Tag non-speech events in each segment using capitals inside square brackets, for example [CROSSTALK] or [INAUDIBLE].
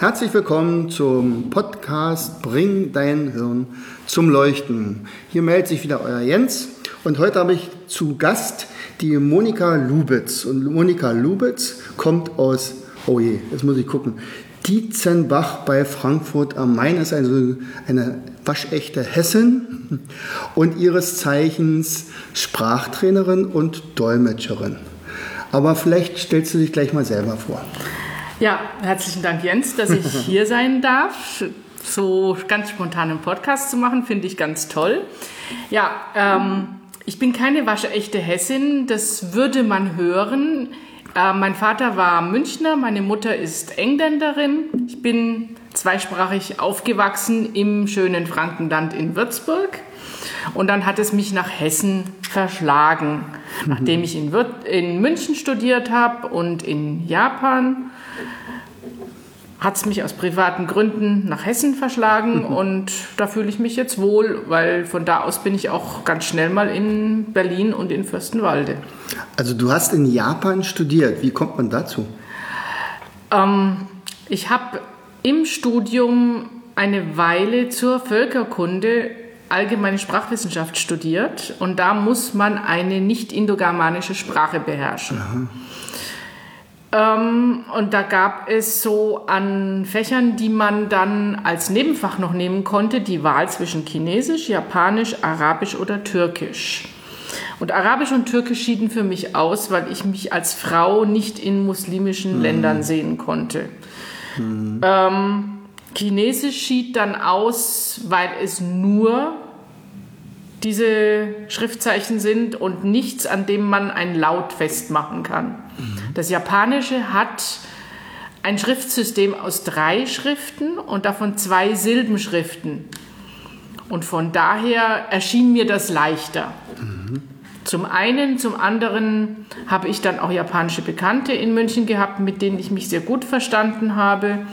Herzlich willkommen zum Podcast Bring dein Hirn zum Leuchten. Hier meldet sich wieder euer Jens und heute habe ich zu Gast die Monika Lubitz. Und Monika Lubitz kommt aus, oh je, jetzt muss ich gucken, Dietzenbach bei Frankfurt am Main ist also eine waschechte Hessin und ihres Zeichens Sprachtrainerin und Dolmetscherin. Aber vielleicht stellst du dich gleich mal selber vor. Ja, herzlichen Dank, Jens, dass ich [LAUGHS] hier sein darf. So ganz spontan einen Podcast zu machen, finde ich ganz toll. Ja, ähm, ich bin keine waschechte Hessin, das würde man hören. Äh, mein Vater war Münchner, meine Mutter ist Engländerin. Ich bin zweisprachig aufgewachsen im schönen Frankenland in Würzburg. Und dann hat es mich nach Hessen verschlagen, nachdem ich in, in München studiert habe und in Japan hat es mich aus privaten Gründen nach Hessen verschlagen und da fühle ich mich jetzt wohl, weil von da aus bin ich auch ganz schnell mal in Berlin und in Fürstenwalde. Also du hast in Japan studiert. Wie kommt man dazu? Ähm, ich habe im Studium eine Weile zur Völkerkunde allgemeine Sprachwissenschaft studiert und da muss man eine nicht-indogermanische Sprache beherrschen. Ähm, und da gab es so an Fächern, die man dann als Nebenfach noch nehmen konnte, die Wahl zwischen Chinesisch, Japanisch, Arabisch oder Türkisch. Und Arabisch und Türkisch schieden für mich aus, weil ich mich als Frau nicht in muslimischen mhm. Ländern sehen konnte. Mhm. Ähm, Chinesisch schied dann aus, weil es nur diese Schriftzeichen sind und nichts, an dem man ein Laut festmachen kann. Mhm. Das Japanische hat ein Schriftsystem aus drei Schriften und davon zwei Silbenschriften. Und von daher erschien mir das leichter. Mhm. Zum einen, zum anderen habe ich dann auch japanische Bekannte in München gehabt, mit denen ich mich sehr gut verstanden habe,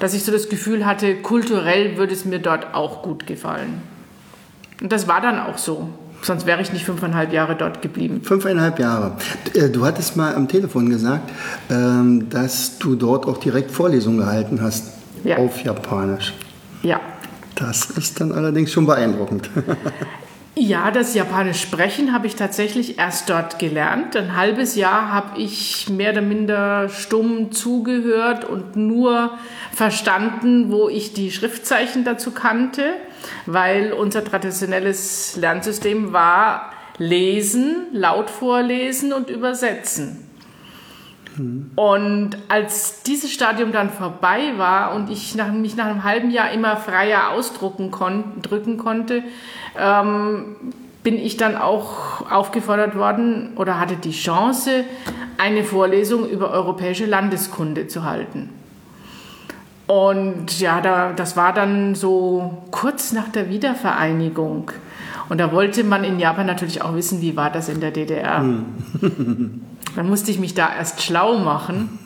dass ich so das Gefühl hatte, kulturell würde es mir dort auch gut gefallen. Und das war dann auch so. Sonst wäre ich nicht fünfeinhalb Jahre dort geblieben. Fünfeinhalb Jahre. Äh, du hattest mal am Telefon gesagt, ähm, dass du dort auch direkt Vorlesungen gehalten hast ja. auf Japanisch. Ja. Das ist dann allerdings schon beeindruckend. [LAUGHS] Ja, das Japanisch sprechen habe ich tatsächlich erst dort gelernt. Ein halbes Jahr habe ich mehr oder minder stumm zugehört und nur verstanden, wo ich die Schriftzeichen dazu kannte, weil unser traditionelles Lernsystem war lesen, laut vorlesen und übersetzen. Und als dieses Stadium dann vorbei war und ich nach, mich nach einem halben Jahr immer freier ausdrucken kon drücken konnte, ähm, bin ich dann auch aufgefordert worden oder hatte die Chance, eine Vorlesung über europäische Landeskunde zu halten. Und ja, da, das war dann so kurz nach der Wiedervereinigung. Und da wollte man in Japan natürlich auch wissen, wie war das in der DDR. Hm. [LAUGHS] Dann musste ich mich da erst schlau machen.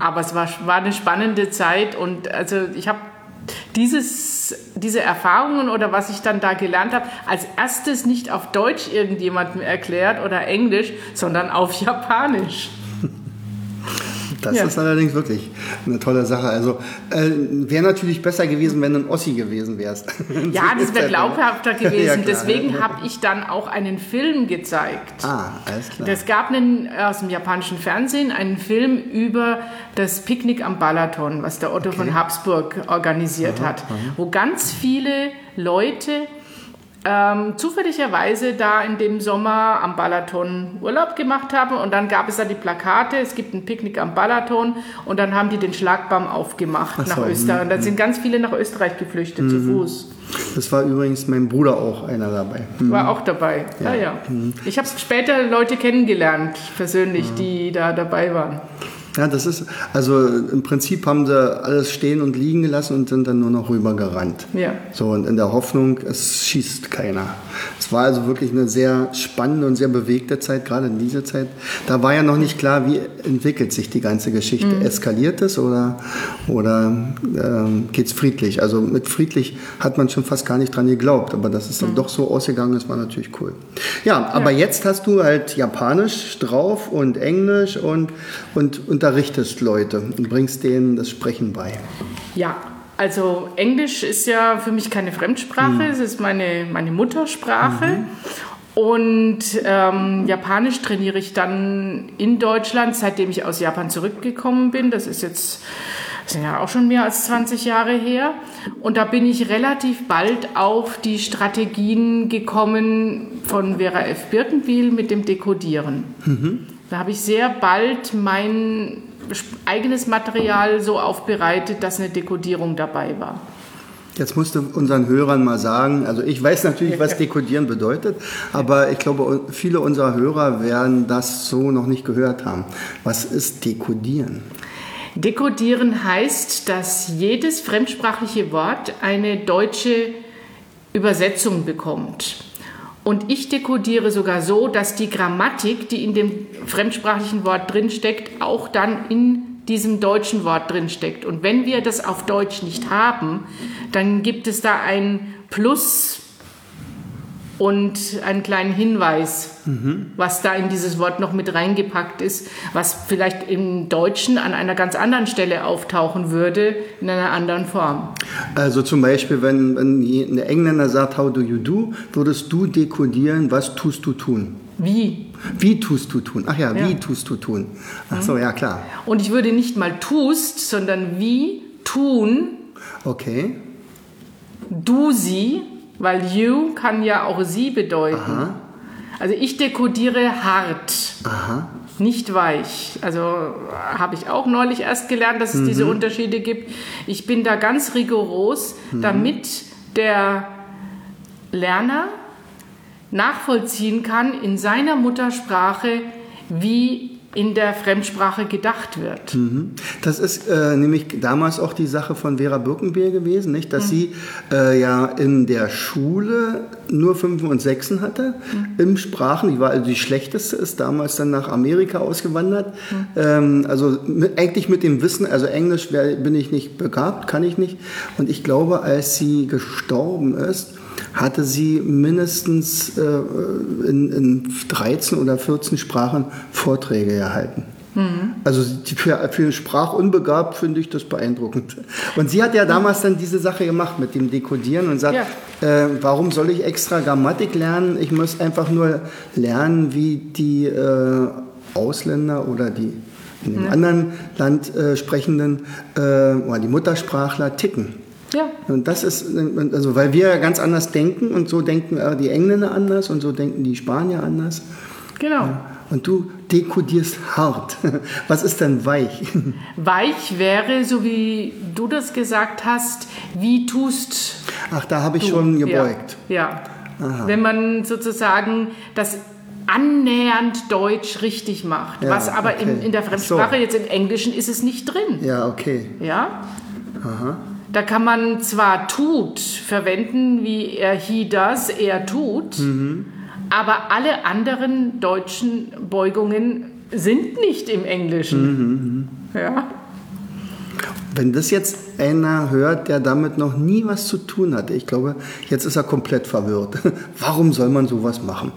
Aber es war, war eine spannende Zeit und also ich habe dieses, diese Erfahrungen oder was ich dann da gelernt habe, als erstes nicht auf Deutsch irgendjemandem erklärt oder Englisch, sondern auf Japanisch. Das ja. ist allerdings wirklich eine tolle Sache. Also äh, wäre natürlich besser gewesen, wenn du ein Ossi gewesen wärst. [LAUGHS] Ja, das wäre glaubhafter [LAUGHS] gewesen. ja, Deswegen habe ich dann auch einen Film gezeigt. Ah, alles klar. Es gab einen, aus dem japanischen Fernsehen einen Film über das Picknick am Balaton, was der Otto okay. von Habsburg organisiert aha, hat, aha. wo ganz viele Leute ähm, zufälligerweise da in dem Sommer am Balaton Urlaub gemacht haben und dann gab es da die Plakate, es gibt ein Picknick am Balaton und dann haben die den Schlagbaum aufgemacht so, nach Österreich und dann sind ganz viele nach Österreich geflüchtet mhm. zu Fuß. Das war übrigens mein Bruder auch einer dabei. Mhm. War auch dabei, ja, ja. ja. Mhm. Ich habe später Leute kennengelernt, persönlich, die da dabei waren. Ja, das ist, also im Prinzip haben sie alles stehen und liegen gelassen und sind dann nur noch rübergerannt. Ja. So, und in der Hoffnung, es schießt keiner. Es war also wirklich eine sehr spannende und sehr bewegte Zeit, gerade in dieser Zeit. Da war ja noch nicht klar, wie entwickelt sich die ganze Geschichte. Mhm. Eskaliert es oder, oder ähm, geht es friedlich? Also mit friedlich hat man schon fast gar nicht dran geglaubt, aber dass es dann doch so ausgegangen ist, war natürlich cool. Ja, aber Mhm. Ja. jetzt hast du halt Japanisch drauf und Englisch und, und unterrichtest Leute und bringst denen das Sprechen bei. Ja, also Englisch ist ja für mich keine Fremdsprache, es ist meine, meine Muttersprache. Und ähm, Japanisch trainiere ich dann in Deutschland, seitdem ich aus Japan zurückgekommen bin. Das ist jetzt das sind ja auch schon mehr als 20 Jahre her. Und da bin ich relativ bald auf die Strategien gekommen von Vera F. Birkenbiel mit dem Dekodieren. Da habe ich sehr bald mein eigenes Material so aufbereitet, dass eine Dekodierung dabei war. Jetzt musst du unseren Hörern mal sagen, also ich weiß natürlich, was [LAUGHS] Dekodieren bedeutet, aber ich glaube, viele unserer Hörer werden das so noch nicht gehört haben. Was ist Dekodieren? Dekodieren heißt, dass jedes fremdsprachliche Wort eine deutsche Übersetzung bekommt. Und ich dekodiere sogar so, dass die Grammatik, die in dem fremdsprachlichen Wort drinsteckt, auch dann in diesem deutschen Wort drinsteckt. Und wenn wir das auf Deutsch nicht haben, dann gibt es da ein Plus und einen kleinen Hinweis, was da in dieses Wort noch mit reingepackt ist, was vielleicht im Deutschen an einer ganz anderen Stelle auftauchen würde, in einer anderen Form. Also zum Beispiel, wenn, wenn ein Engländer sagt, how do you do, würdest du dekodieren, was tust du tun? Wie? Wie tust du tun? Ach ja, wie Ja. tust du tun? Ach so, ja klar. Und ich würde nicht mal tust, sondern wie tun Okay. du sie, weil you kann ja auch sie bedeuten. Also ich dekodiere hart, Aha. nicht weich. Also habe ich auch neulich erst gelernt, dass es diese Unterschiede gibt. Ich bin da ganz rigoros, damit der Lerner nachvollziehen kann in seiner Muttersprache, wie in der Fremdsprache gedacht wird. Das ist äh, nämlich damals auch die Sache von Vera Birkenbier gewesen, nicht? dass sie äh, ja in der Schule nur Fünfen und Sechsen hatte im Sprachen. Die war also die schlechteste, ist damals dann nach Amerika ausgewandert. Ähm, also mit, eigentlich mit dem Wissen, also Englisch bin ich nicht begabt, kann ich nicht. Und ich glaube, als sie gestorben ist, hatte sie mindestens äh, in, in 13 oder 14 Sprachen Vorträge erhalten. Also die- für, für sprachunbegabt finde ich das beeindruckend. Und sie hat ja damals dann diese Sache gemacht mit dem Dekodieren und sagt, äh, warum soll ich extra Grammatik lernen? Ich muss einfach nur lernen, wie die äh, Ausländer oder die in dem anderen Land äh, sprechenden äh, oder die Muttersprachler ticken. Ja. Und das ist, also weil wir ja ganz anders denken und so denken äh, die Engländer anders und so denken die Spanier anders. Genau. Und du dekodierst hart. [LAUGHS] Was ist denn weich? [LAUGHS] Weich wäre, so wie du das gesagt hast, wie tust Ach, da habe ich du. schon gebeugt. Ja. ja. Wenn man sozusagen das annähernd Deutsch richtig macht, Ja, was aber in, okay. in der Ach Fremdsprache, so. jetzt im Englischen, ist es nicht drin. Ja, okay. Ja? Da kann man zwar tut verwenden, wie er he does, er tut, Mhm. aber alle anderen deutschen Beugungen sind nicht im Mhm, Englischen. Ja. Wenn das jetzt einer hört, der damit noch nie was zu tun hatte, ich glaube, jetzt ist er komplett verwirrt. [LAUGHS] Warum soll man sowas machen?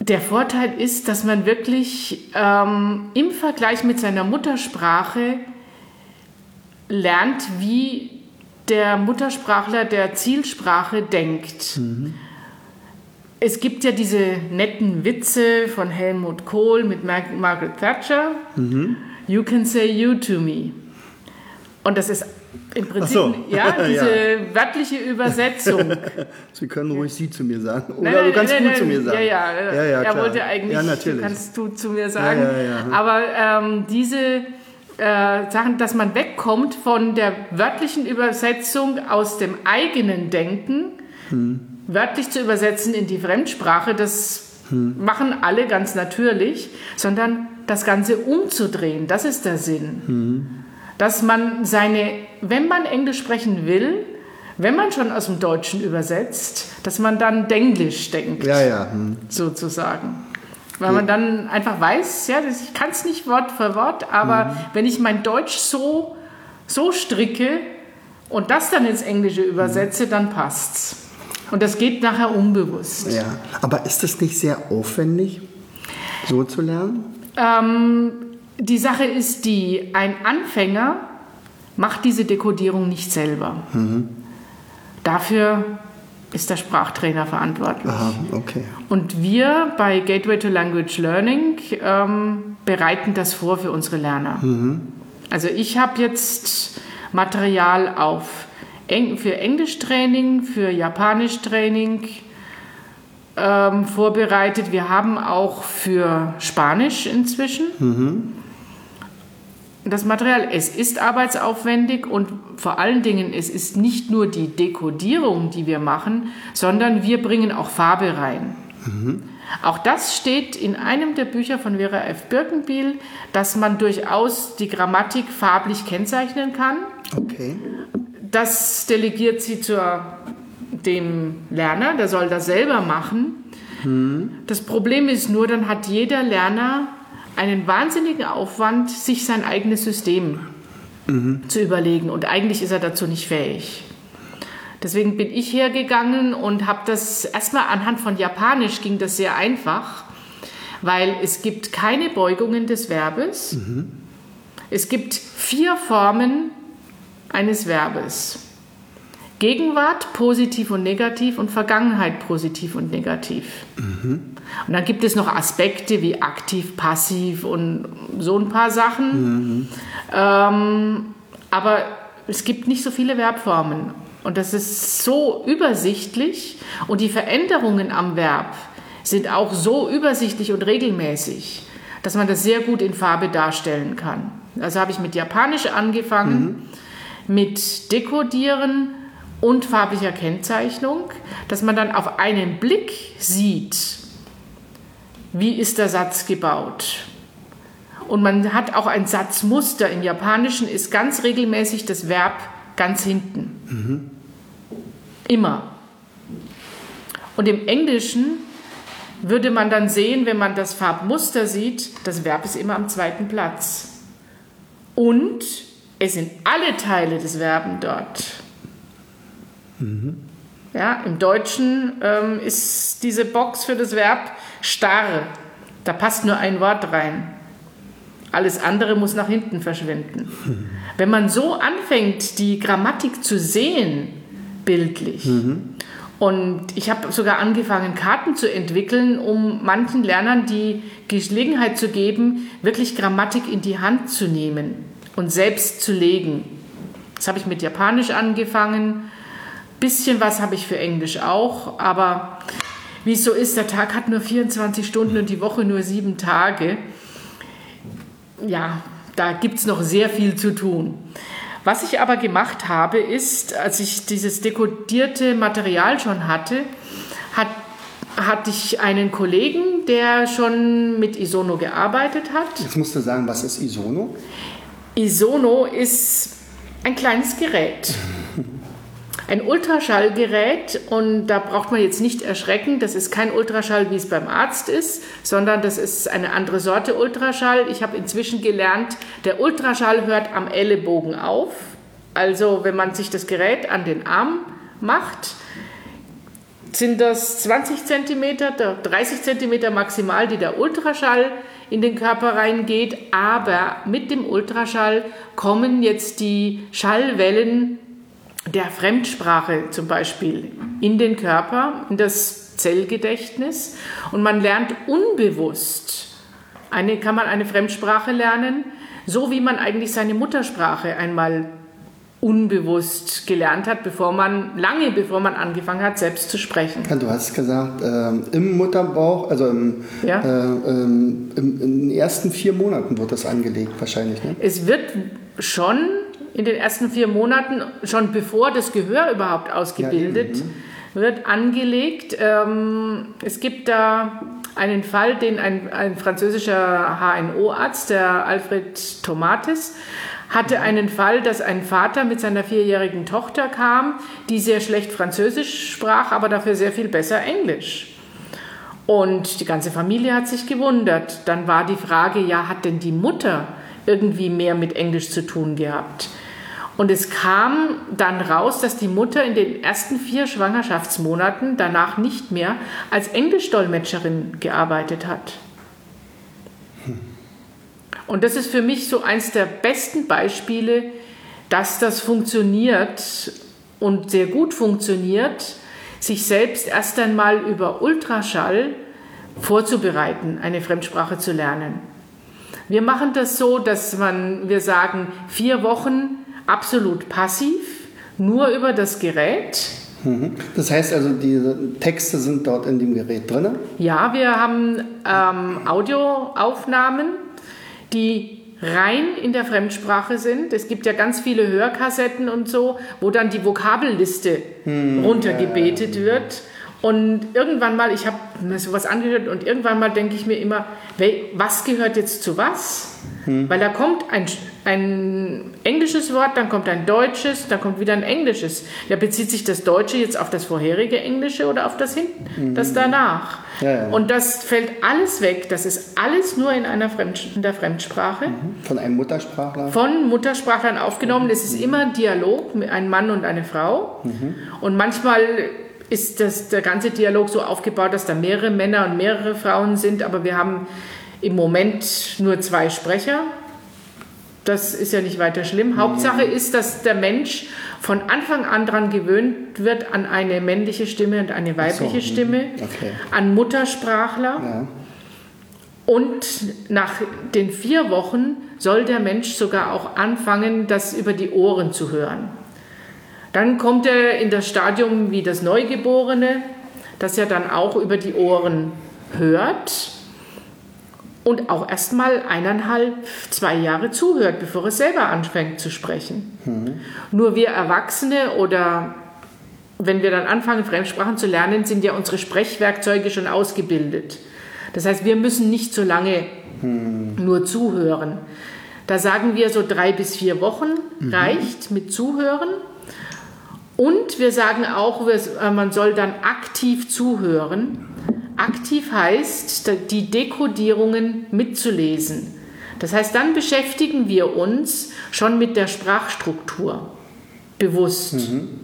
Der Vorteil ist, dass man wirklich ähm, im Vergleich mit seiner Muttersprache lernt, wie der Muttersprachler der Zielsprache denkt. Es gibt ja diese netten Witze von Helmut Kohl mit Mar Margaret Thatcher. You can say you to me. Und das ist im Prinzip so. ja, [LAUGHS] diese Ja. wörtliche Übersetzung. [LAUGHS] Sie können ruhig Sie zu mir sagen. Oder Nein, du kannst nein, du nein, zu mir nein, sagen. Ja, ja, ja, ja er klar. wollte eigentlich, Ja, natürlich. kannst du zu mir sagen. Aber ähm, diese äh, Sachen, dass man wegkommt von der wörtlichen Übersetzung aus dem eigenen Denken, Hm. wörtlich zu übersetzen in die Fremdsprache, das hm. machen alle ganz natürlich, sondern das Ganze umzudrehen. Das ist der Sinn. Hm. Dass man seine, wenn man Englisch sprechen will, wenn man schon aus dem Deutschen übersetzt, dass man dann Denglisch denkt. Ja, ja. Hm. Sozusagen. Weil man dann einfach weiß, ja, ich kann es nicht Wort für Wort, aber mhm. wenn ich mein Deutsch so, so stricke und das dann ins Englische übersetze, mhm. dann passt's. Und das geht nachher unbewusst. Ja, aber ist das nicht sehr aufwendig, so zu lernen? Ähm, die Sache ist die, ein Anfänger macht diese Dekodierung nicht selber. Mhm. Dafür ist der Sprachtrainer verantwortlich. Aha, okay. Und wir bei Gateway to Language Learning ähm, bereiten das vor für unsere Lerner. Mhm. Also ich habe jetzt Material auf für Englischtraining, für Japanischtraining ähm, vorbereitet. Wir haben auch für Spanisch inzwischen mhm. Das Material. Es ist arbeitsaufwendig und vor allen Dingen, es ist nicht nur die Dekodierung, die wir machen, sondern wir bringen auch Farbe rein. Mhm. Auch das steht in einem der Bücher von Vera F. Birkenbiel, dass man durchaus die Grammatik farblich kennzeichnen kann. Okay. Das delegiert sie zu dem Lerner, der soll das selber machen. Hm. Das Problem ist nur, dann hat jeder Lerner einen wahnsinnigen Aufwand, sich sein eigenes System mhm. zu überlegen. Und eigentlich ist er dazu nicht fähig. Deswegen bin ich hergegangen und habe das erstmal anhand von Japanisch ging das sehr einfach, weil es gibt keine Beugungen des Verbes. Mhm. Es gibt vier Formen eines Verbes. Gegenwart positiv und negativ und Vergangenheit positiv und negativ. Mhm. Und dann gibt es noch Aspekte wie aktiv, passiv und so ein paar Sachen. Mhm. Ähm, aber es gibt nicht so viele Verbformen. Und das ist so übersichtlich und die Veränderungen am Verb sind auch so übersichtlich und regelmäßig, dass man das sehr gut in Farbe darstellen kann. Also habe ich mit Japanisch angefangen. Mhm mit Dekodieren und farblicher Kennzeichnung, dass man dann auf einen Blick sieht, wie ist der Satz gebaut. Und man hat auch ein Satzmuster. Im Japanischen ist ganz regelmäßig das Verb ganz hinten. Mhm. Immer. Und im Englischen würde man dann sehen, wenn man das Farbmuster sieht, das Verb ist immer am zweiten Platz. Und es sind alle Teile des Verben dort. Mhm. Ja, Im Deutschen ähm, ist diese Box für das Verb starr. Da passt nur ein Wort rein. Alles andere muss nach hinten verschwinden. Mhm. Wenn man so anfängt, die Grammatik zu sehen, bildlich, mhm. und ich habe sogar angefangen, Karten zu entwickeln, um manchen Lernern die Gelegenheit zu geben, wirklich Grammatik in die Hand zu nehmen und selbst zu legen. Das habe ich mit Japanisch angefangen. Bisschen was habe ich für Englisch auch, aber wie es so ist, der Tag hat nur 24 Stunden und die Woche nur sieben Tage. Ja, da gibt es noch sehr viel zu tun. Was ich aber gemacht habe, ist, als ich dieses dekodierte Material schon hatte, hat, hatte ich einen Kollegen, der schon mit Isono gearbeitet hat. Jetzt musst du sagen, was ist Isono? Isono ist ein kleines Gerät. [LAUGHS] Ein Ultraschallgerät und da braucht man jetzt nicht erschrecken, das ist kein Ultraschall, wie es beim Arzt ist, sondern das ist eine andere Sorte Ultraschall. Ich habe inzwischen gelernt, der Ultraschall hört am Ellenbogen auf. Also wenn man sich das Gerät an den Arm macht, sind das 20 cm, 30 cm maximal, die der Ultraschall in den Körper reingeht, aber mit dem Ultraschall kommen jetzt die Schallwellen der Fremdsprache zum Beispiel in den Körper, in das Zellgedächtnis und man lernt unbewusst, eine, kann man eine Fremdsprache lernen, so wie man eigentlich seine Muttersprache einmal unbewusst gelernt hat, bevor man, lange bevor man angefangen hat, selbst zu sprechen. du hast gesagt, äh, im Mutterbauch, also im, ja. äh, ähm, im, in den ersten vier Monaten wird das angelegt wahrscheinlich. Ne? Es wird schon in den ersten vier Monaten, schon bevor das Gehör überhaupt ausgebildet ja, wird angelegt. Ähm, es gibt da einen Fall, den ein, ein französischer HNO-Arzt, der Alfred Tomatis, hatte einen Fall, dass ein Vater mit seiner vierjährigen Tochter kam, die sehr schlecht Französisch sprach, aber dafür sehr viel besser Englisch. Und die ganze Familie hat sich gewundert. Dann war die Frage, ja, hat denn die Mutter irgendwie mehr mit Englisch zu tun gehabt? Und es kam dann raus, dass die Mutter in den ersten vier Schwangerschaftsmonaten danach nicht mehr als Englischdolmetscherin gearbeitet hat. Und das ist für mich so eins der besten Beispiele, dass das funktioniert und sehr gut funktioniert, sich selbst erst einmal über Ultraschall vorzubereiten, eine Fremdsprache zu lernen. Wir machen das so, dass man, wir sagen, vier Wochen absolut passiv, nur über das Gerät. Mhm. Das heißt also, die Texte sind dort in dem Gerät drin? Ja, wir haben ähm, Audioaufnahmen, die rein in der Fremdsprache sind. Es gibt ja ganz viele Hörkassetten und so, wo dann die Vokabelliste hm, runtergebetet ja. wird. Und irgendwann mal, ich habe mir sowas angehört und irgendwann mal denke ich mir immer, was gehört jetzt zu was? Hm. Weil da kommt ein, ein englisches Wort, dann kommt ein deutsches, dann kommt wieder ein englisches. Da bezieht sich das Deutsche jetzt auf das vorherige Englische oder auf das hinten, hm. das danach. Ja, ja. Und das fällt alles weg. Das ist alles nur in einer Fremd, in der Fremdsprache. Mhm. Von einem Muttersprachler? Von Muttersprachlern aufgenommen. Es ist mhm. immer Dialog mit einem Mann und einer Frau. Mhm. Und manchmal ist das, der ganze Dialog so aufgebaut, dass da mehrere Männer und mehrere Frauen sind, aber wir haben im Moment nur zwei Sprecher. Das ist ja nicht weiter schlimm. Hauptsache ist, dass der Mensch von Anfang an daran gewöhnt wird an eine männliche Stimme und eine weibliche so, Stimme, okay. an Muttersprachler. Ja. Und nach den vier Wochen soll der Mensch sogar auch anfangen, das über die Ohren zu hören. Dann kommt er in das Stadium wie das Neugeborene, das er dann auch über die Ohren hört und auch erst mal eineinhalb, zwei Jahre zuhört, bevor er selber anfängt zu sprechen. Mhm. Nur wir Erwachsene oder wenn wir dann anfangen, Fremdsprachen zu lernen, sind ja unsere Sprechwerkzeuge schon ausgebildet. Das heißt, wir müssen nicht so lange mhm. nur zuhören. Da sagen wir so drei bis vier Wochen mhm. reicht mit Zuhören. Und wir sagen auch, äh, man soll dann aktiv zuhören. Aktiv heißt, die Dekodierungen mitzulesen. Das heißt, dann beschäftigen wir uns schon mit der Sprachstruktur bewusst. Mhm.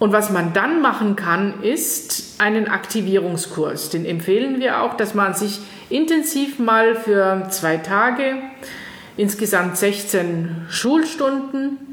Und was man dann machen kann, ist einen Aktivierungskurs. Den empfehlen wir auch, dass man sich intensiv mal für zwei Tage, insgesamt 16 Schulstunden,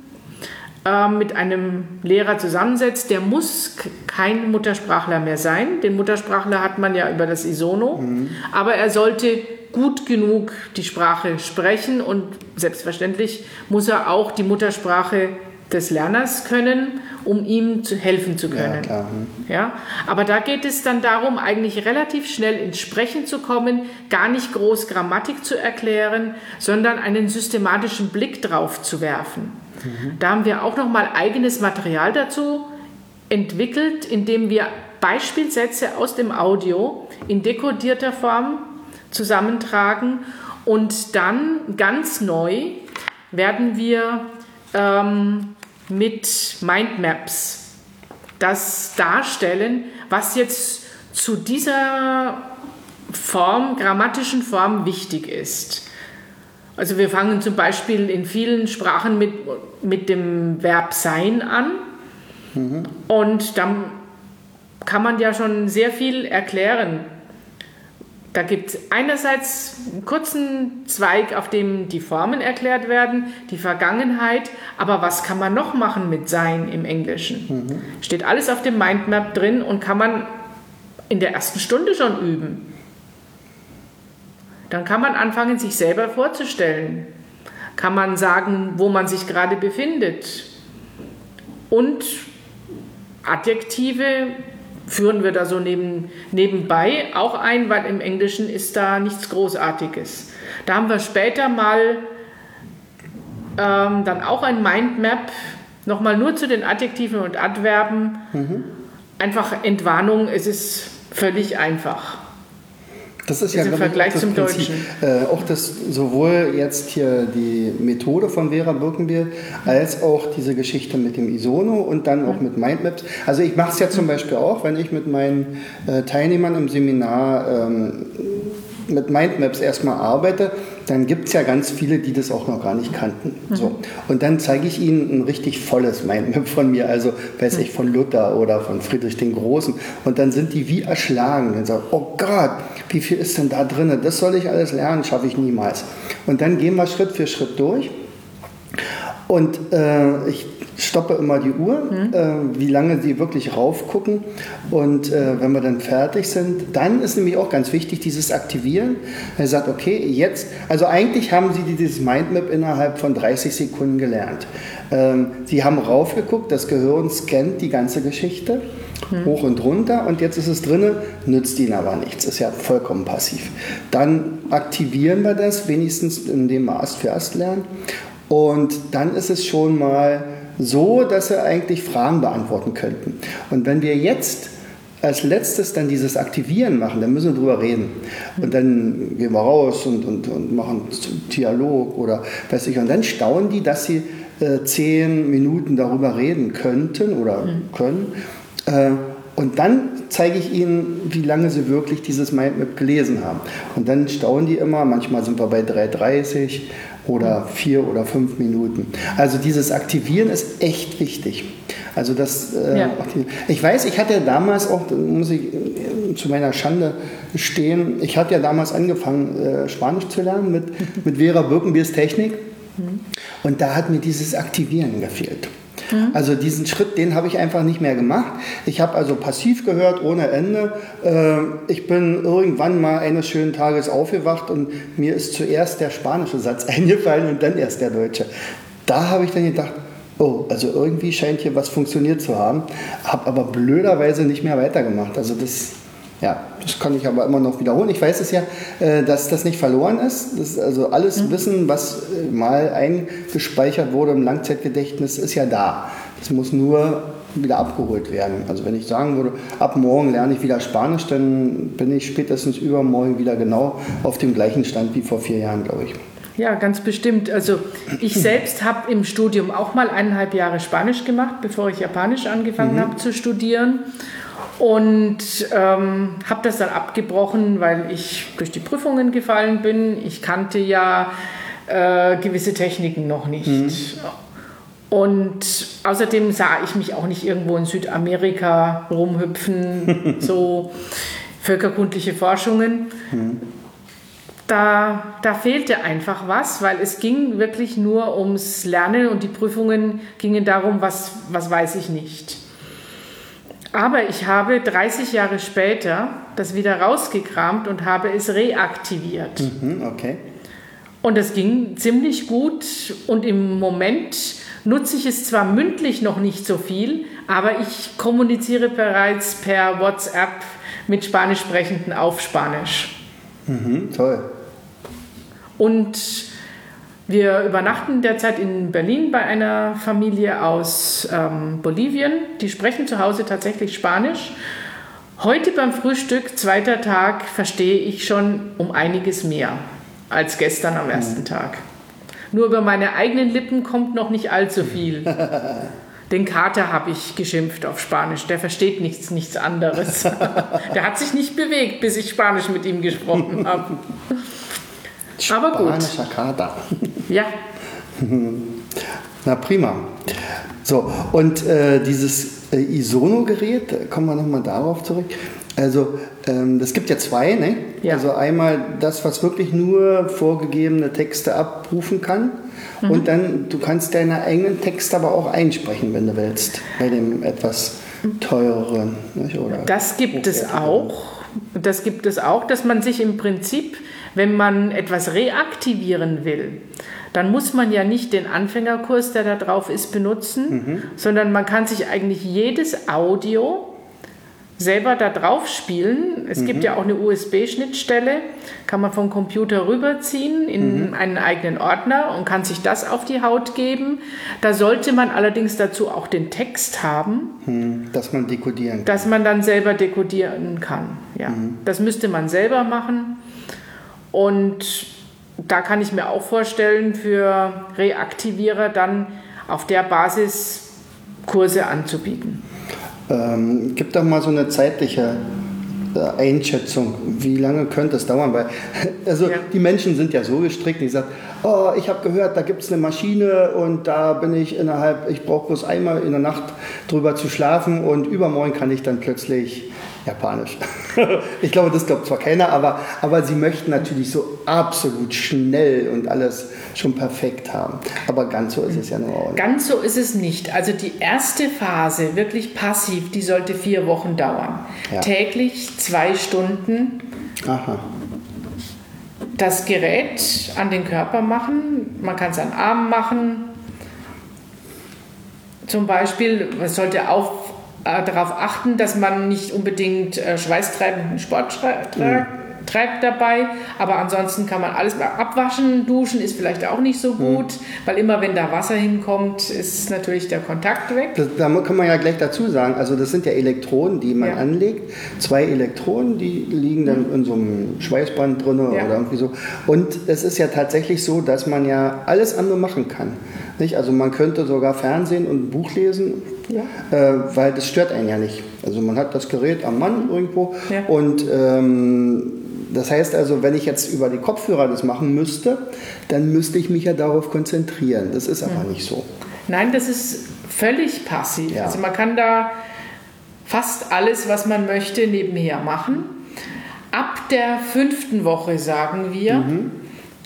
mit einem Lehrer zusammensetzt, der muss kein Muttersprachler mehr sein. Den Muttersprachler hat man ja über das Isono, mhm. aber er sollte gut genug die Sprache sprechen und selbstverständlich muss er auch die Muttersprache des Lerners können, um ihm zu helfen zu können. Ja, mhm. ja, aber da geht es dann darum, eigentlich relativ schnell ins Sprechen zu kommen, gar nicht groß Grammatik zu erklären, sondern einen systematischen Blick drauf zu werfen. Da haben wir auch noch mal eigenes Material dazu entwickelt, indem wir Beispielsätze aus dem Audio in dekodierter Form zusammentragen und dann ganz neu werden wir ähm, mit Mindmaps das darstellen, was jetzt zu dieser Form, grammatischen Form wichtig ist. Also wir fangen zum Beispiel in vielen Sprachen mit, mit dem Verb sein an. Mhm. Und dann kann man ja schon sehr viel erklären. Da gibt es einerseits einen kurzen Zweig, auf dem die Formen erklärt werden, die Vergangenheit, aber was kann man noch machen mit Sein im Englischen? Mhm. Steht alles auf dem Mindmap drin und kann man in der ersten Stunde schon üben. Dann kann man anfangen, sich selber vorzustellen. Kann man sagen, wo man sich gerade befindet. Und Adjektive führen wir da so neben, nebenbei auch ein, weil im Englischen ist da nichts Großartiges. Da haben wir später mal ähm, dann auch ein Mindmap Nochmal nur zu den Adjektiven und Adverben. Mhm. Einfach Entwarnung, es ist völlig einfach. Das ist ja im ich, Vergleich das zum Prinzip. Deutschen. Äh, auch das sowohl jetzt hier die Methode von Vera Birkenbier als auch diese Geschichte mit dem Isono und dann auch mit Mindmaps. Also ich mache es ja zum Beispiel auch, wenn ich mit meinen äh, Teilnehmern im Seminar ähm, mit Mindmaps erstmal arbeite, dann gibt es ja ganz viele, die das auch noch gar nicht kannten. So. Und dann zeige ich ihnen ein richtig volles Mindmap von mir, also weiß ich, von Luther oder von Friedrich den Großen. Und dann sind die wie erschlagen. Dann sagen, oh Gott, wie viel ist denn da drin? Das soll ich alles lernen, schaffe ich niemals. Und dann gehen wir Schritt für Schritt durch. Und äh, ich stoppe immer die Uhr, äh, wie lange sie wirklich raufgucken. Und äh, wenn wir dann fertig sind, dann ist nämlich auch ganz wichtig dieses Aktivieren. Er sagt, okay, jetzt, also eigentlich haben sie dieses Mindmap innerhalb von 30 Sekunden gelernt. Ähm, sie haben raufgeguckt, das Gehirn scannt die ganze Geschichte. Hoch und runter und jetzt ist es drinne, nützt ihnen aber nichts, ist ja vollkommen passiv. Dann aktivieren wir das, wenigstens indem wir Ast für Ast lernen. Und dann ist es schon mal so, dass sie eigentlich Fragen beantworten könnten. Und wenn wir jetzt als letztes dann dieses Aktivieren machen, dann müssen wir drüber reden. Und dann gehen wir raus und, und, und machen Dialog oder weiß ich. Und dann staunen die, dass sie äh, zehn Minuten darüber reden könnten oder können. Äh, und dann zeige ich ihnen, wie lange sie wirklich dieses Mindmap gelesen haben. Und dann staunen die immer, manchmal sind wir bei 3,30 oder 4 oder 5 Minuten. Also dieses Aktivieren ist echt wichtig. Also das, äh, Ja. ich weiß, ich hatte damals auch, da muss ich äh, zu meiner Schande stehen, ich hatte ja damals angefangen, äh, Spanisch zu lernen mit, [LAUGHS] mit Vera Birkenbiers Technik. Und da hat mir dieses Aktivieren gefehlt. Also diesen Schritt, den habe ich einfach nicht mehr gemacht. Ich habe also passiv gehört ohne Ende. Äh, Ich bin irgendwann mal eines schönen Tages aufgewacht und mir ist zuerst der spanische Satz [LAUGHS] eingefallen und dann erst der deutsche. Da habe ich dann gedacht, oh, also irgendwie scheint hier was funktioniert zu haben. Habe aber blöderweise nicht mehr weitergemacht. Also das, ja, das kann ich aber immer noch wiederholen. Ich weiß es ja, äh, dass das nicht verloren ist. Das ist also alles Wissen, was äh, mal eingespeichert wurde im Langzeitgedächtnis, ist ja da. Das muss nur wieder abgeholt werden. Also wenn ich sagen würde, ab morgen lerne ich wieder Spanisch, dann bin ich spätestens übermorgen wieder genau auf dem gleichen Stand wie vor vier Jahren, glaube ich. Ja, ganz bestimmt. Also ich selbst habe im Studium auch mal eineinhalb Jahre Spanisch gemacht, bevor ich Japanisch angefangen habe zu studieren. Und ähm, habe das dann abgebrochen, weil ich durch die Prüfungen gefallen bin. Ich kannte ja äh, gewisse Techniken noch nicht. Und außerdem sah ich mich auch nicht irgendwo in Südamerika rumhüpfen, [LAUGHS] so völkerkundliche Forschungen. Da, da fehlte einfach was, weil es ging wirklich nur ums Lernen und die Prüfungen gingen darum, was, was weiß ich nicht. Aber ich habe 30 Jahre später das wieder rausgekramt und habe es reaktiviert. Mhm, okay. Und es ging ziemlich gut und im Moment nutze ich es zwar mündlich noch nicht so viel, aber ich kommuniziere bereits per WhatsApp mit Spanisch sprechenden auf Spanisch. Mhm, toll. Und wir übernachten derzeit in Berlin bei einer Familie aus ähm, Bolivien. Die sprechen zu Hause tatsächlich Spanisch. Heute beim Frühstück, zweiter Tag, verstehe ich schon um einiges mehr als gestern am ersten Tag. Nur über meine eigenen Lippen kommt noch nicht allzu viel. [LAUGHS] Den Kater habe ich geschimpft auf Spanisch. Der versteht nichts, nichts anderes. [LAUGHS] Der hat sich nicht bewegt, bis ich Spanisch mit ihm gesprochen habe. [LAUGHS] Aber gut. Spanischer Kater. [LAUGHS] Ja, [LAUGHS] Na prima. So, und äh, dieses äh, Isono-Gerät, äh, kommen wir nochmal darauf zurück. Also, ähm, es gibt ja zwei, ne? Ja. Also einmal das, was wirklich nur vorgegebene Texte abrufen kann. Mhm. Und dann, du kannst deine eigenen Texte aber auch einsprechen, wenn du willst, bei dem etwas teureren. Nicht? Oder das gibt es auch. Das gibt es auch, dass man sich im Prinzip, wenn man etwas reaktivieren will, dann muss man ja nicht den Anfängerkurs, der da drauf ist, benutzen, sondern man kann sich eigentlich jedes Audio selber da drauf spielen. Es mhm. gibt ja auch eine USB-Schnittstelle, kann man vom Computer rüberziehen in mhm. einen eigenen Ordner und kann sich das auf die Haut geben. Da sollte man allerdings dazu auch den Text haben. Mhm. Dass man dekodieren kann. Dass man dann selber dekodieren kann. Ja. Mhm. Das müsste man selber machen. Und da kann ich mir auch vorstellen, für Reaktivierer dann auf der Basis Kurse anzubieten. Ähm, gibt doch mal so eine zeitliche äh, Einschätzung, wie lange könnte es dauern? Weil, [LAUGHS] also ja. die Menschen sind ja so gestrickt, die sagen, oh, ich habe gehört, da gibt es eine Maschine und da bin ich innerhalb, ich brauche bloß einmal in der Nacht drüber zu schlafen und übermorgen kann ich dann plötzlich Japanisch. [LAUGHS] ich glaube, das glaubt zwar keiner, aber, aber sie möchten natürlich so absolut schnell und alles schon perfekt haben. Aber ganz so ist es ja nur auch nicht. Ganz so ist es nicht. Also die erste Phase, wirklich passiv, die sollte vier Wochen dauern. Ja. Täglich zwei Stunden. Aha. Das Gerät an den Körper machen. Man kann es an Armen machen. Zum Beispiel, man sollte auch äh, darauf achten, dass man nicht unbedingt äh, schweißtreibenden Sport treibt. Mhm treibt dabei, aber ansonsten kann man alles abwaschen, duschen ist vielleicht auch nicht so gut, mhm. weil immer wenn da Wasser hinkommt, ist natürlich der Kontakt weg. Das, da kann man ja gleich dazu sagen, also das sind ja Elektroden, die man ja. anlegt, zwei Elektroden, die liegen dann mhm. in so einem Schweißband drin ja. oder irgendwie so und es ist ja tatsächlich so, dass man ja alles andere machen kann. Nicht? Also man könnte sogar Fernsehen und ein Buch lesen, ja. äh, weil das stört einen ja nicht. Also man hat das Gerät am Mann irgendwo und ähm, das heißt also, wenn ich jetzt über die Kopfhörer das machen müsste, dann müsste ich mich ja darauf konzentrieren. Das ist aber mhm. nicht so. Nein, das ist völlig passiv. Ja. Also man kann da fast alles, was man möchte, nebenher machen. Ab der fünften Woche, sagen wir, mhm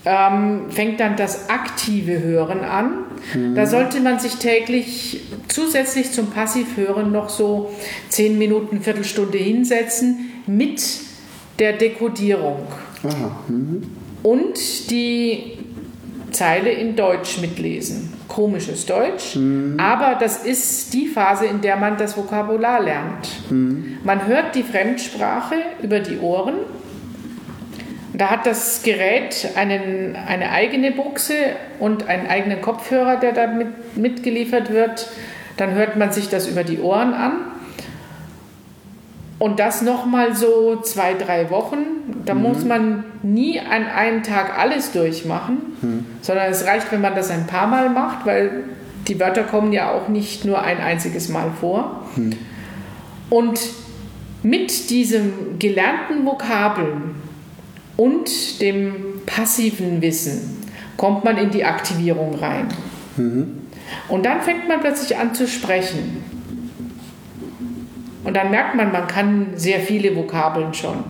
ähm, fängt dann das aktive Hören an. Mhm. Da sollte man sich täglich zusätzlich zum Passivhören noch so zehn Minuten, Viertelstunde hinsetzen mit der Dekodierung. Mhm. Und die Zeile in Deutsch mitlesen. Komisches Deutsch, mhm. aber das ist die Phase, in der man das Vokabular lernt. Mhm. Man hört die Fremdsprache über die Ohren da hat das Gerät einen, eine eigene Buchse und einen eigenen Kopfhörer, der da mit, mitgeliefert wird. Dann hört man sich das über die Ohren an. Und das nochmal so zwei, drei Wochen. Da mhm. muss man nie an einem Tag alles durchmachen, mhm. sondern es reicht, wenn man das ein paar Mal macht, weil die Wörter kommen ja auch nicht nur ein einziges Mal vor. Mhm. Und mit diesem gelernten Vokabeln und dem passiven Wissen kommt man in die Aktivierung rein. Mhm. Und dann fängt man plötzlich an zu sprechen. Und dann merkt man, man kann sehr viele Vokabeln schon.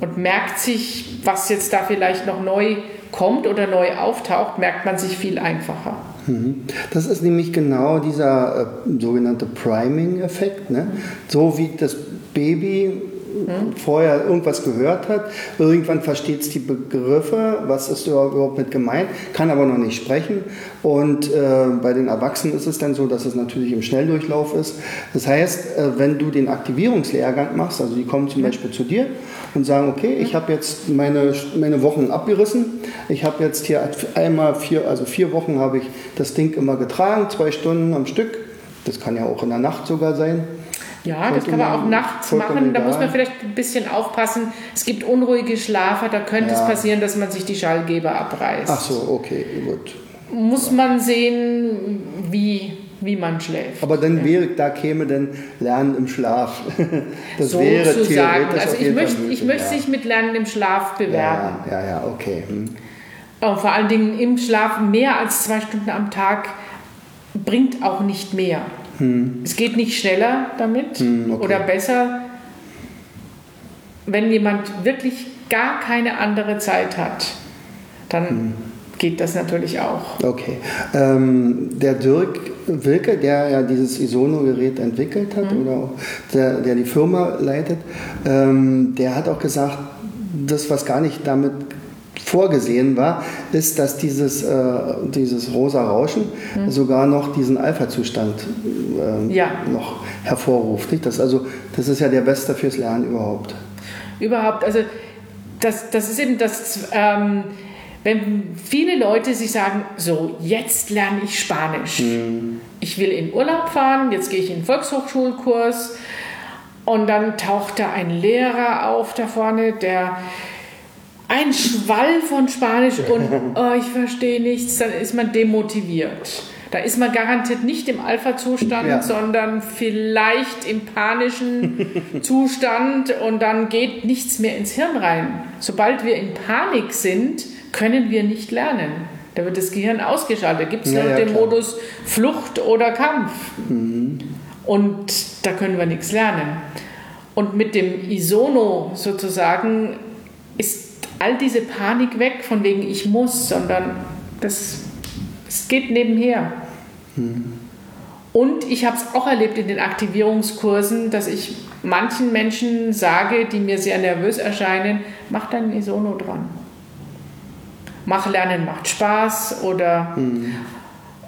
Und merkt sich, was jetzt da vielleicht noch neu kommt oder neu auftaucht, merkt man sich viel einfacher. Mhm. Das ist nämlich genau dieser äh, sogenannte Priming-Effekt. Ne? So wie das Baby hm? vorher irgendwas gehört hat. Irgendwann versteht es die Begriffe, was ist überhaupt mit gemeint, kann aber noch nicht sprechen. Und äh, bei den Erwachsenen ist es dann so, dass es natürlich im Schnelldurchlauf ist. Das heißt, äh, wenn du den Aktivierungslehrgang machst, also die kommen zum Beispiel zu dir und sagen, okay, ich habe jetzt meine, meine Wochen abgerissen. Ich habe jetzt hier einmal vier, also vier Wochen habe ich das Ding immer getragen, zwei Stunden am Stück. Das kann ja auch in der Nacht sogar sein. Ja, das kann man auch nachts machen. Da muss man vielleicht ein bisschen aufpassen. Es gibt unruhige Schlafer, da könnte ja. es passieren, dass man sich die Schallgeber abreißt. Ach so, okay, gut. Muss man sehen, wie, wie man schläft. Aber dann wäre, da käme dann Lernen im Schlaf. [LAUGHS] Das so wäre zu sagen. Also ich möchte, ich möchte ja. sich mit Lernen im Schlaf bewerben. Ja, ja, ja okay. Hm. Und vor allen Dingen im Schlaf mehr als zwei Stunden am Tag bringt auch nicht mehr. Hm. Es geht nicht schneller damit hm, okay. oder besser, wenn jemand wirklich gar keine andere Zeit hat, dann hm. geht das natürlich auch. Okay. Ähm, der Dirk Wilke, der ja dieses Isono-Gerät entwickelt hat mhm. oder der, der, die Firma leitet, ähm, der hat auch gesagt, das, was gar nicht damit vorgesehen war, ist, dass dieses, äh, dieses rosa Rauschen mhm. sogar noch diesen Alpha-Zustand äh, ja. noch hervorruft. Nicht? Das, also, das ist ja der Beste fürs Lernen überhaupt. Überhaupt, also das, das ist eben das, ähm, wenn viele Leute sich sagen, so, jetzt lerne ich Spanisch. Mhm. Ich will in Urlaub fahren, jetzt gehe ich in den Volkshochschulkurs und dann taucht da ein Lehrer auf da vorne, der ein Schwall von Spanisch [LAUGHS] und oh, ich verstehe nichts, dann ist man demotiviert. Da ist man garantiert nicht im Alpha-Zustand, ja. sondern vielleicht im panischen [LAUGHS] Zustand und dann geht nichts mehr ins Hirn rein. Sobald wir in Panik sind, können wir nicht lernen. Da wird das Gehirn ausgeschaltet. Da gibt es nur ja, den klar. Modus Flucht oder Kampf. Mhm. Und da können wir nichts lernen. Und mit dem Isono sozusagen ist all diese Panik weg, von wegen ich muss, sondern das, das geht nebenher. Und ich habe es auch erlebt in den Aktivierungskursen, dass ich manchen Menschen sage, die mir sehr nervös erscheinen, mach dein Isono dran. Mach Lernen macht Spaß oder mhm.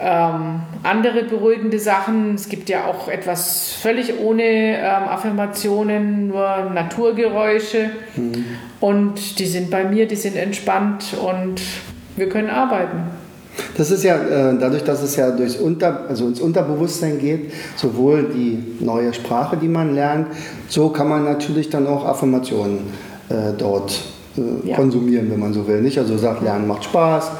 Ähm, andere beruhigende Sachen. Es gibt ja auch etwas völlig ohne ähm, Affirmationen, nur Naturgeräusche. Mhm. Und die sind bei mir, die sind entspannt und wir können arbeiten. Das ist ja äh, dadurch, dass es ja durchs Unter, also ins Unterbewusstsein geht, sowohl die neue Sprache, die man lernt, so kann man natürlich dann auch Affirmationen äh, dort äh, ja. konsumieren, wenn man so will. Nicht? Also sagt, Lernen macht Spaß,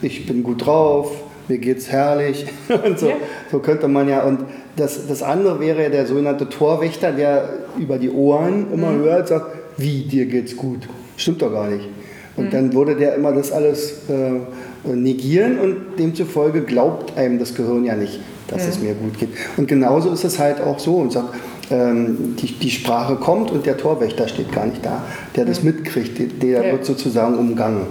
ich bin gut drauf, mir geht's herrlich [LAUGHS] und so. Ja. So könnte man ja und das, das andere wäre der sogenannte Torwächter, der über die Ohren immer mhm. hört, sagt, wie dir geht's gut. Stimmt doch gar nicht. Und mhm. dann würde der immer das alles äh, negieren und demzufolge glaubt einem das Gehirn ja nicht, dass ja. es mir gut geht. Und genauso ist es halt auch so und sagt, ähm, die, die Sprache kommt und der Torwächter steht gar nicht da, der das mitkriegt, der ja. wird sozusagen umgangen.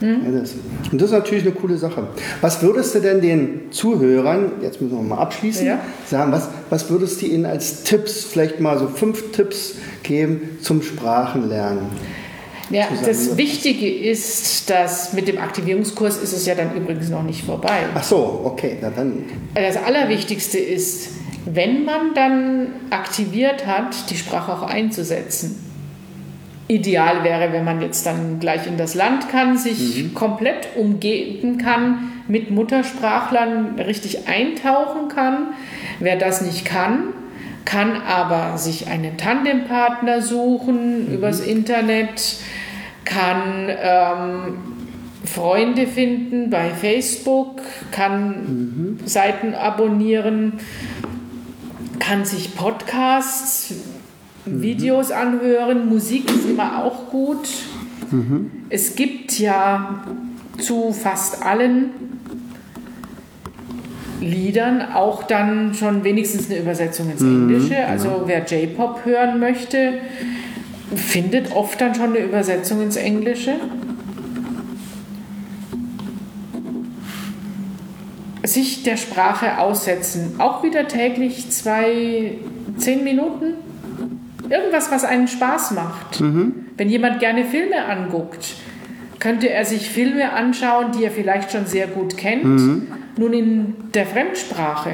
Mhm. Das. Und das ist natürlich eine coole Sache. Was würdest du denn den Zuhörern, jetzt müssen wir mal abschließen, ja. sagen, was, was würdest du ihnen als Tipps, vielleicht mal so fünf Tipps geben zum Sprachenlernen? Ja, das Wichtige ist, dass mit dem Aktivierungskurs ist es ja dann übrigens noch nicht vorbei. Ach so, okay, na dann. Das Allerwichtigste ist, wenn man dann aktiviert hat, die Sprache auch einzusetzen. Ideal wäre, wenn man jetzt dann gleich in das Land kann, sich mhm. komplett umgeben kann, mit Muttersprachlern richtig eintauchen kann. Wer das nicht kann, kann aber sich einen Tandempartner suchen mhm. übers Internet, kann ähm, Freunde finden bei Facebook, kann mhm. Seiten abonnieren, kann sich Podcasts. Videos anhören, Musik ist immer auch gut. Mhm. Es gibt ja zu fast allen Liedern auch dann schon wenigstens eine Übersetzung ins mhm, Englische. Also genau. wer J-Pop hören möchte, findet oft dann schon eine Übersetzung ins Englische. Sich der Sprache aussetzen, auch wieder täglich zwei, zehn Minuten. Irgendwas, was einen Spaß macht. Mhm. Wenn jemand gerne Filme anguckt, könnte er sich Filme anschauen, die er vielleicht schon sehr gut kennt, mhm. nun in der Fremdsprache.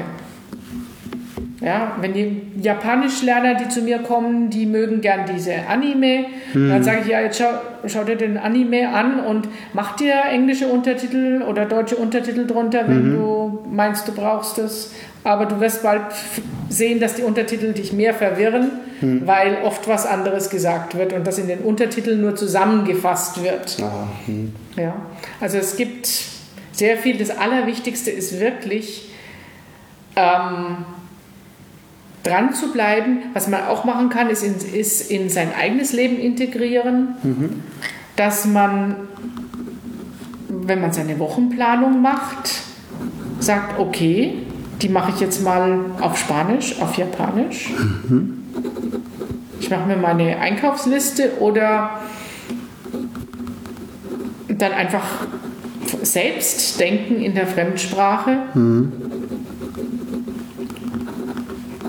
Ja, wenn die Japanischlerner, die zu mir kommen, die mögen gern diese Anime, mhm. dann sage ich, ja, jetzt schau, schau, dir den Anime an und mach dir englische Untertitel oder deutsche Untertitel drunter, wenn mhm. du meinst, du brauchst es. Aber du wirst bald sehen, dass die Untertitel dich mehr verwirren, mhm. weil oft was anderes gesagt wird und das in den Untertiteln nur zusammengefasst wird. Mhm. Ja, also es gibt sehr viel. Das Allerwichtigste ist wirklich, ähm, dran zu bleiben. Was man auch machen kann, ist in, ist in sein eigenes Leben integrieren, mhm. dass man, wenn man seine Wochenplanung macht, sagt, okay, die mache ich jetzt mal auf Spanisch, auf Japanisch. Mhm. Ich mache mir meine Einkaufsliste oder dann einfach selbst denken in der Fremdsprache. Mhm.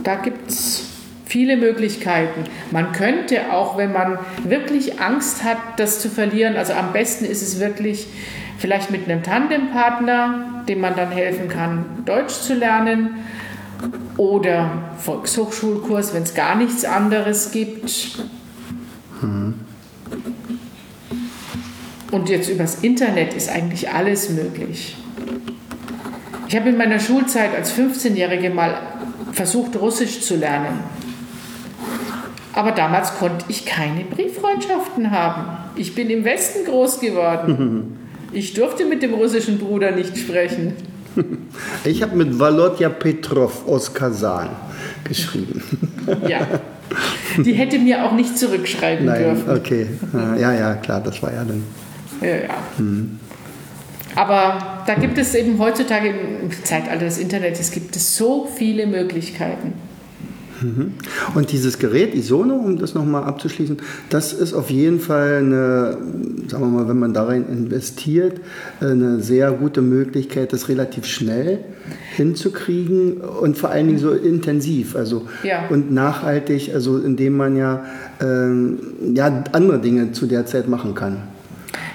Da gibt es viele Möglichkeiten. Man könnte auch, wenn man wirklich Angst hat, das zu verlieren, also am besten ist es wirklich vielleicht mit einem Tandempartner, dem man dann helfen kann, Deutsch zu lernen. oder Volkshochschulkurs, wenn es gar nichts anderes gibt. Und jetzt übers Internet ist eigentlich alles möglich. Ich habe in meiner Schulzeit als 15-Jährige mal versucht, Russisch zu lernen. Aber damals konnte ich keine Brieffreundschaften haben. Ich bin im Westen groß geworden. [LAUGHS] Ich durfte mit dem russischen Bruder nicht sprechen. [LAUGHS] Ich habe mit Volodya Petrov aus Kasan geschrieben. [LAUGHS] Ja. Die hätte mir auch nicht zurückschreiben Nein, dürfen. okay. Ja, ja, klar, das war ja dann. Ja, ja. Aber da gibt es eben heutzutage im Zeitalter des Internets, gibt es so viele Möglichkeiten. Und dieses Gerät Isono, um das nochmal abzuschließen, das ist auf jeden Fall eine, sagen wir mal, wenn man darin investiert, eine sehr gute Möglichkeit, das relativ schnell hinzukriegen und vor allen Dingen so intensiv, also Ja. und nachhaltig, also indem man ja, ähm, ja andere Dinge zu der Zeit machen kann.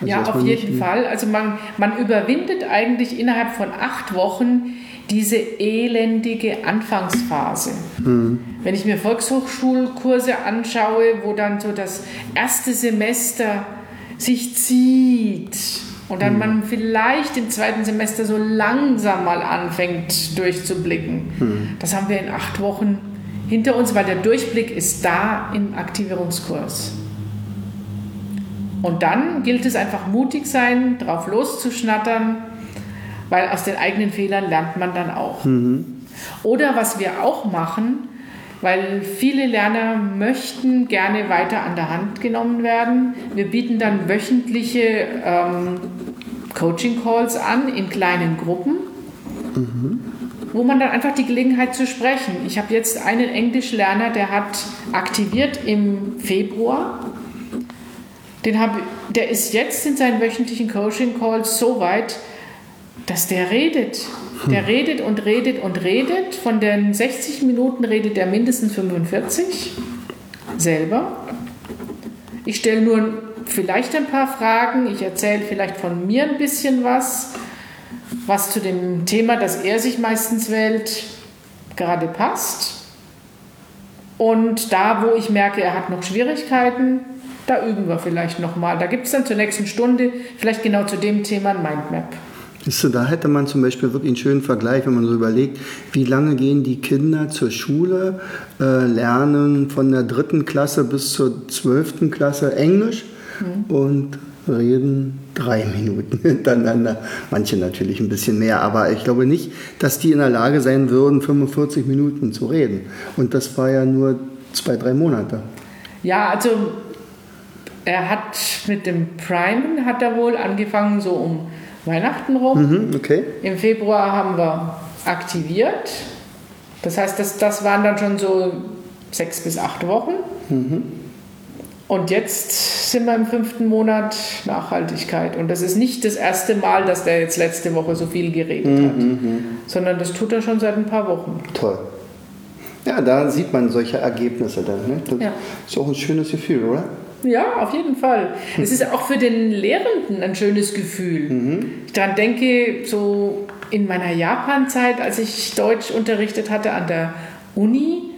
Also, ja, auf jeden Fall. Also man, man überwindet eigentlich innerhalb von acht Wochen diese elendige Anfangsphase. Wenn ich mir Volkshochschulkurse anschaue, wo dann so das erste Semester sich zieht und dann man vielleicht im zweiten Semester so langsam mal anfängt durchzublicken. Das haben wir in acht Wochen hinter uns, weil der Durchblick ist da im Aktivierungskurs. Und dann gilt es einfach mutig sein, drauf loszuschnattern, weil aus den eigenen Fehlern lernt man dann auch. Oder was wir auch machen, weil viele Lerner möchten gerne weiter an der Hand genommen werden. Wir bieten dann wöchentliche ähm, Coaching-Calls an in kleinen Gruppen, wo man dann einfach die Gelegenheit zu sprechen. Ich habe jetzt einen Englischlerner, der hat aktiviert im Februar den hab, der ist jetzt in seinen wöchentlichen Coaching-Calls so weit, dass der redet. Der redet und redet und redet. Von den 60 Minuten redet er mindestens 45 selber. Ich stelle nur vielleicht ein paar Fragen. Ich erzähle vielleicht von mir ein bisschen was, was zu dem Thema, das er sich meistens wählt, gerade passt. Und da, wo ich merke, er hat noch Schwierigkeiten, da üben wir vielleicht nochmal. Da gibt es dann zur nächsten Stunde vielleicht genau zu dem Thema ein Mindmap. Siehst du, da hätte man zum Beispiel wirklich einen schönen Vergleich, wenn man so überlegt, wie lange gehen die Kinder zur Schule, äh, lernen von der dritten Klasse bis zur zwölften Klasse Englisch und reden drei Minuten [LAUGHS] hintereinander. Manche natürlich ein bisschen mehr, aber ich glaube nicht, dass die in der Lage sein würden, 45 Minuten zu reden. Und das war ja nur zwei, drei Monate. Ja, also er hat mit dem Primen hat er wohl angefangen so um Weihnachten rum. Mhm, okay. Im Februar haben wir aktiviert. Das heißt, das, das waren dann schon so sechs bis acht Wochen. Und jetzt sind wir im fünften Monat Nachhaltigkeit. Und das ist nicht das erste Mal, dass der jetzt letzte Woche so viel geredet hat, sondern das tut er schon seit ein paar Wochen. Toll. Ja, da sieht man solche Ergebnisse dann. Ne? Das Ja. ist auch ein schönes Gefühl, oder? Ja, auf jeden Fall. Es ist auch für den Lehrenden ein schönes Gefühl. Ich daran denke, so in meiner Japan-Zeit, als ich Deutsch unterrichtet hatte an der Uni,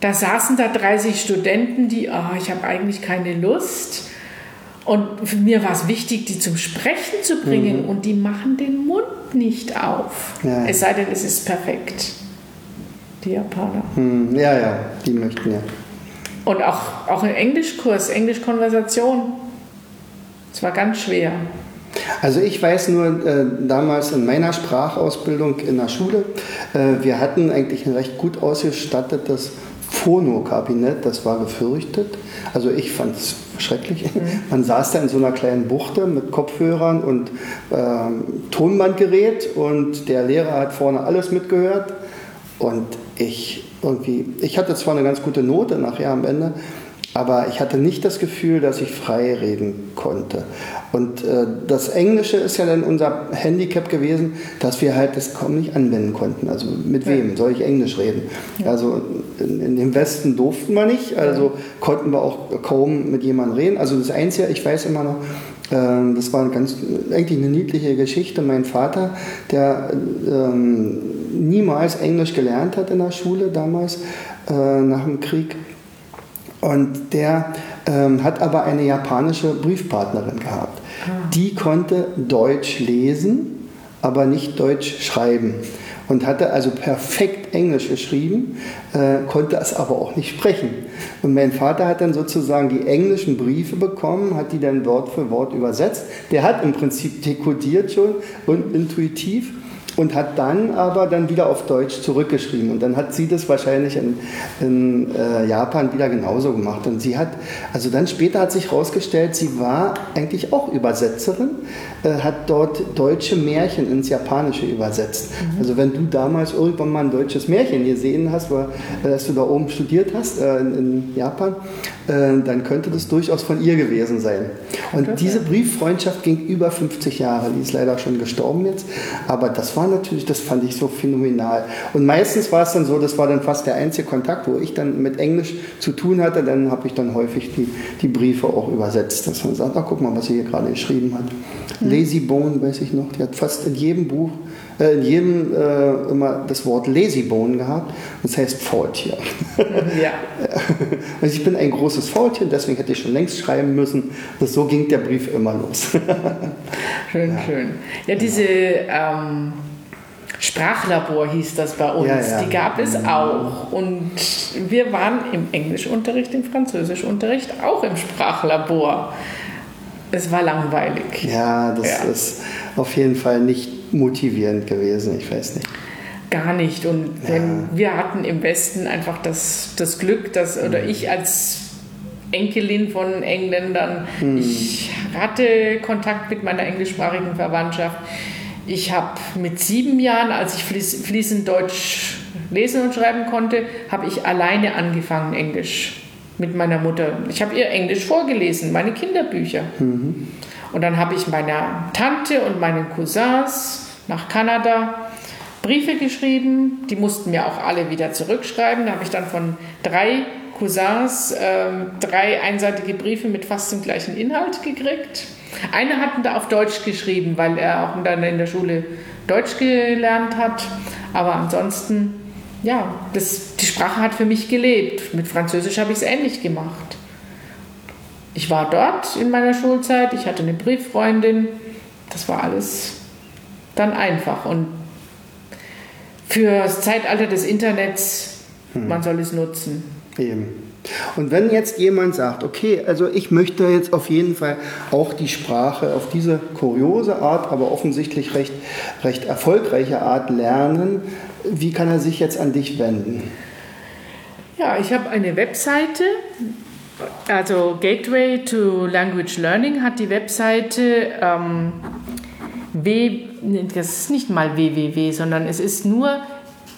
da saßen da 30 Studenten, die, ah, ich habe eigentlich keine Lust. Und für mir war es wichtig, die zum Sprechen zu bringen und die machen den Mund nicht auf. Ja. Es sei denn, es ist perfekt. Die Japaner. Hm, ja, ja, die möchten ja. Und auch, auch im Englischkurs, Englischkonversation. Es war ganz schwer. Also ich weiß nur, äh, damals in meiner Sprachausbildung in der Schule, äh, wir hatten eigentlich ein recht gut ausgestattetes Phonokabinett, das war gefürchtet. Also ich fand es schrecklich. [LAUGHS] Man saß da in so einer kleinen Buchte mit Kopfhörern und ähm, Tonbandgerät und der Lehrer hat vorne alles mitgehört und ich irgendwie, ich hatte zwar eine ganz gute Note nachher am Ende, aber ich hatte nicht das Gefühl, dass ich frei reden konnte. Und äh, das Englische ist ja dann unser Handicap gewesen, dass wir halt das kaum nicht anwenden konnten. Also mit wem soll ich Englisch reden? Also in, in dem Westen durften wir nicht, also konnten wir auch kaum mit jemandem reden. Also das Einzige, ich weiß immer noch, Ähm, das war ganz, eigentlich eine niedliche Geschichte. Mein Vater, der ähm, niemals Englisch gelernt hat in der Schule damals, äh, nach dem Krieg, und der ähm, hat aber eine japanische Briefpartnerin gehabt. Ah. Die konnte Deutsch lesen, aber nicht Deutsch schreiben und hatte also perfekt Englisch geschrieben, äh, konnte es aber auch nicht sprechen. Und mein Vater hat dann sozusagen die englischen Briefe bekommen, hat die dann Wort für Wort übersetzt. Der hat im Prinzip dekodiert schon und intuitiv und hat dann aber dann wieder auf Deutsch zurückgeschrieben. Und dann hat sie das wahrscheinlich in, in äh, Japan wieder genauso gemacht. Und sie hat, also dann später hat sich herausgestellt, sie war eigentlich auch Übersetzerin, äh, hat dort deutsche Märchen ins Japanische übersetzt. Mhm. Also wenn du damals irgendwann mal ein deutsches Märchen gesehen hast, weil, äh, dass du da oben studiert hast äh, in, in, Japan, äh, dann könnte das durchaus von ihr gewesen sein. Und okay. diese Brieffreundschaft ging über 50 Jahre. Die ist leider schon gestorben jetzt. Aber das war natürlich, das fand ich so phänomenal. Und meistens war es dann so, das war dann fast der einzige Kontakt, wo ich dann mit Englisch zu tun hatte. Dann habe ich dann häufig die, die Briefe auch übersetzt, dass man sagt, ach guck mal, was sie hier gerade geschrieben hat. Lazy Bone, weiß ich noch, die hat fast in jedem Buch äh, in jedem äh, immer das Wort Lazybone gehabt. Das heißt Faultier. Ja. [LAUGHS] also ich bin ein großes Faultier, deswegen hätte ich schon längst schreiben müssen. Das, so ging der Brief immer los. [LAUGHS] schön, ja. schön. Ja, diese ähm, Sprachlabor hieß das bei uns. Ja, ja. Die gab es mhm. auch. Und wir waren im Englischunterricht, im Französischunterricht auch im Sprachlabor. Es war langweilig. Ja, das ja. ist auf jeden Fall nicht motivierend gewesen, ich weiß nicht. Gar nicht. Und ja. wir hatten im Westen einfach das, das Glück, dass, oder mhm. ich als Enkelin von Engländern, mhm. ich hatte Kontakt mit meiner englischsprachigen Verwandtschaft. Ich habe mit sieben Jahren, als ich fließend Deutsch lesen und schreiben konnte, habe ich alleine angefangen, Englisch mit meiner Mutter. Ich habe ihr Englisch vorgelesen, meine Kinderbücher. Mhm. Und dann habe ich meiner Tante und meinen Cousins nach Kanada Briefe geschrieben. Die mussten mir auch alle wieder zurückschreiben. Da habe ich dann von drei Cousins äh, drei einseitige Briefe mit fast dem gleichen Inhalt gekriegt. Einer hat da auf Deutsch geschrieben, weil er auch dann in der Schule Deutsch gelernt hat. Aber ansonsten ja, das, Sprache hat für mich gelebt. Mit Französisch habe ich es ähnlich gemacht. Ich war dort in meiner Schulzeit, ich hatte eine Brieffreundin, das war alles dann einfach. Und für das Zeitalter des Internets, hm. man soll es nutzen. Eben. Und wenn jetzt jemand sagt, okay, also ich möchte jetzt auf jeden Fall auch die Sprache auf diese kuriose Art, aber offensichtlich recht, recht erfolgreiche Art lernen, wie kann er sich jetzt an dich wenden? Ja, ich habe eine Webseite, also Gateway to Language Learning hat die Webseite ähm, w, das ist nicht mal www, sondern es ist nur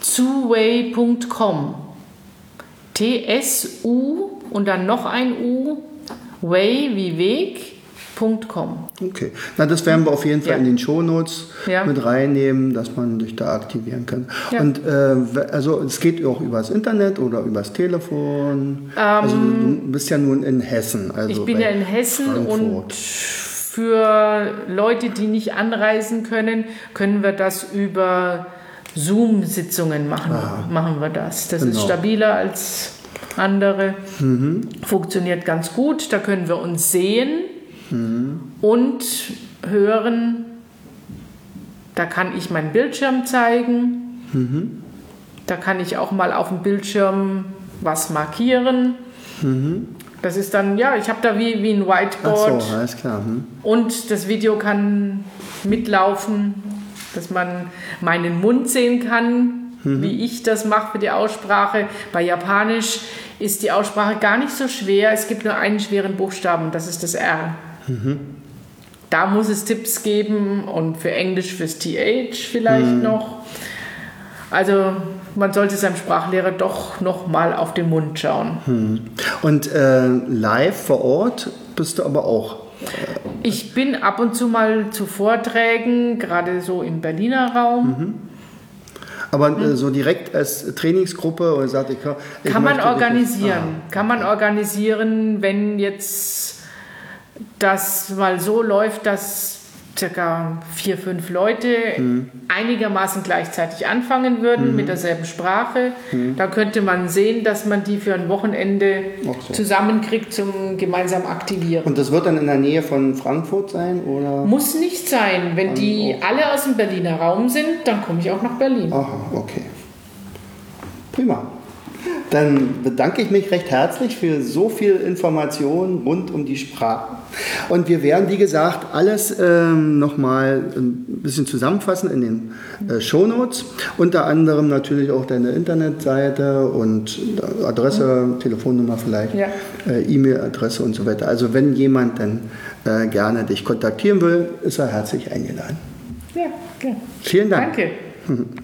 twoway.com. T-S-U und dann noch ein U, way wie Weg, Com. Okay, na das werden wir auf jeden Fall ja. in den Shownotes ja. mit reinnehmen, dass man sich da aktivieren kann. Ja. Und äh, also es geht auch übers Internet oder übers Telefon. Ähm, also du bist ja nun in Hessen. Also ich bin ja in Hessen Frankfurt. und für Leute, die nicht anreisen können, können wir das über Zoom-Sitzungen machen. Ah, machen wir das. Das genau. ist stabiler als andere. Mhm. Funktioniert ganz gut. Da können wir uns sehen mhm. und hören. Da kann ich meinen Bildschirm zeigen. Mhm. Da kann ich auch mal auf dem Bildschirm was markieren. Mhm. Das ist dann, ja, ich habe da wie, wie ein Whiteboard. Ach so, alles klar. Hm. Und das Video kann mitlaufen, dass man meinen Mund sehen kann, mhm. wie ich das mache für die Aussprache. Bei Japanisch ist die Aussprache gar nicht so schwer. Es gibt nur einen schweren Buchstaben, das ist das R. Mhm. Da muss es Tipps geben und für Englisch fürs TH vielleicht mhm. noch. Also man sollte seinem Sprachlehrer doch noch mal auf den Mund schauen. Mhm. Und äh, live vor Ort bist du aber auch äh, ich bin ab und zu mal zu Vorträgen, gerade so im Berliner Raum. Mhm. Aber äh, so direkt als Trainingsgruppe oder sagt ich, ich kann man organisieren, ah, kann man organisieren, wenn jetzt das mal so läuft, dass circa vier, fünf Leute mhm. einigermaßen gleichzeitig anfangen würden mhm. mit derselben Sprache. Mhm. Da könnte man sehen, dass man die für ein Wochenende so. zusammenkriegt zum gemeinsam aktivieren. Und das wird dann in der Nähe von Frankfurt sein? Oder? Muss nicht sein. Wenn die alle aus dem Berliner Raum sind, dann komme ich auch nach Berlin. Aha, okay. Prima. Dann bedanke ich mich recht herzlich für so viel Information rund um die Sprache. Und wir werden, wie gesagt, alles ähm, nochmal ein bisschen zusammenfassen in den äh, Shownotes. Unter anderem natürlich auch deine Internetseite und Adresse, mhm. Telefonnummer vielleicht, ja. äh, E-Mail-Adresse und so weiter. Also wenn jemand dann äh, gerne dich kontaktieren will, ist er herzlich eingeladen. Ja, okay. Vielen Dank. Danke. [LAUGHS]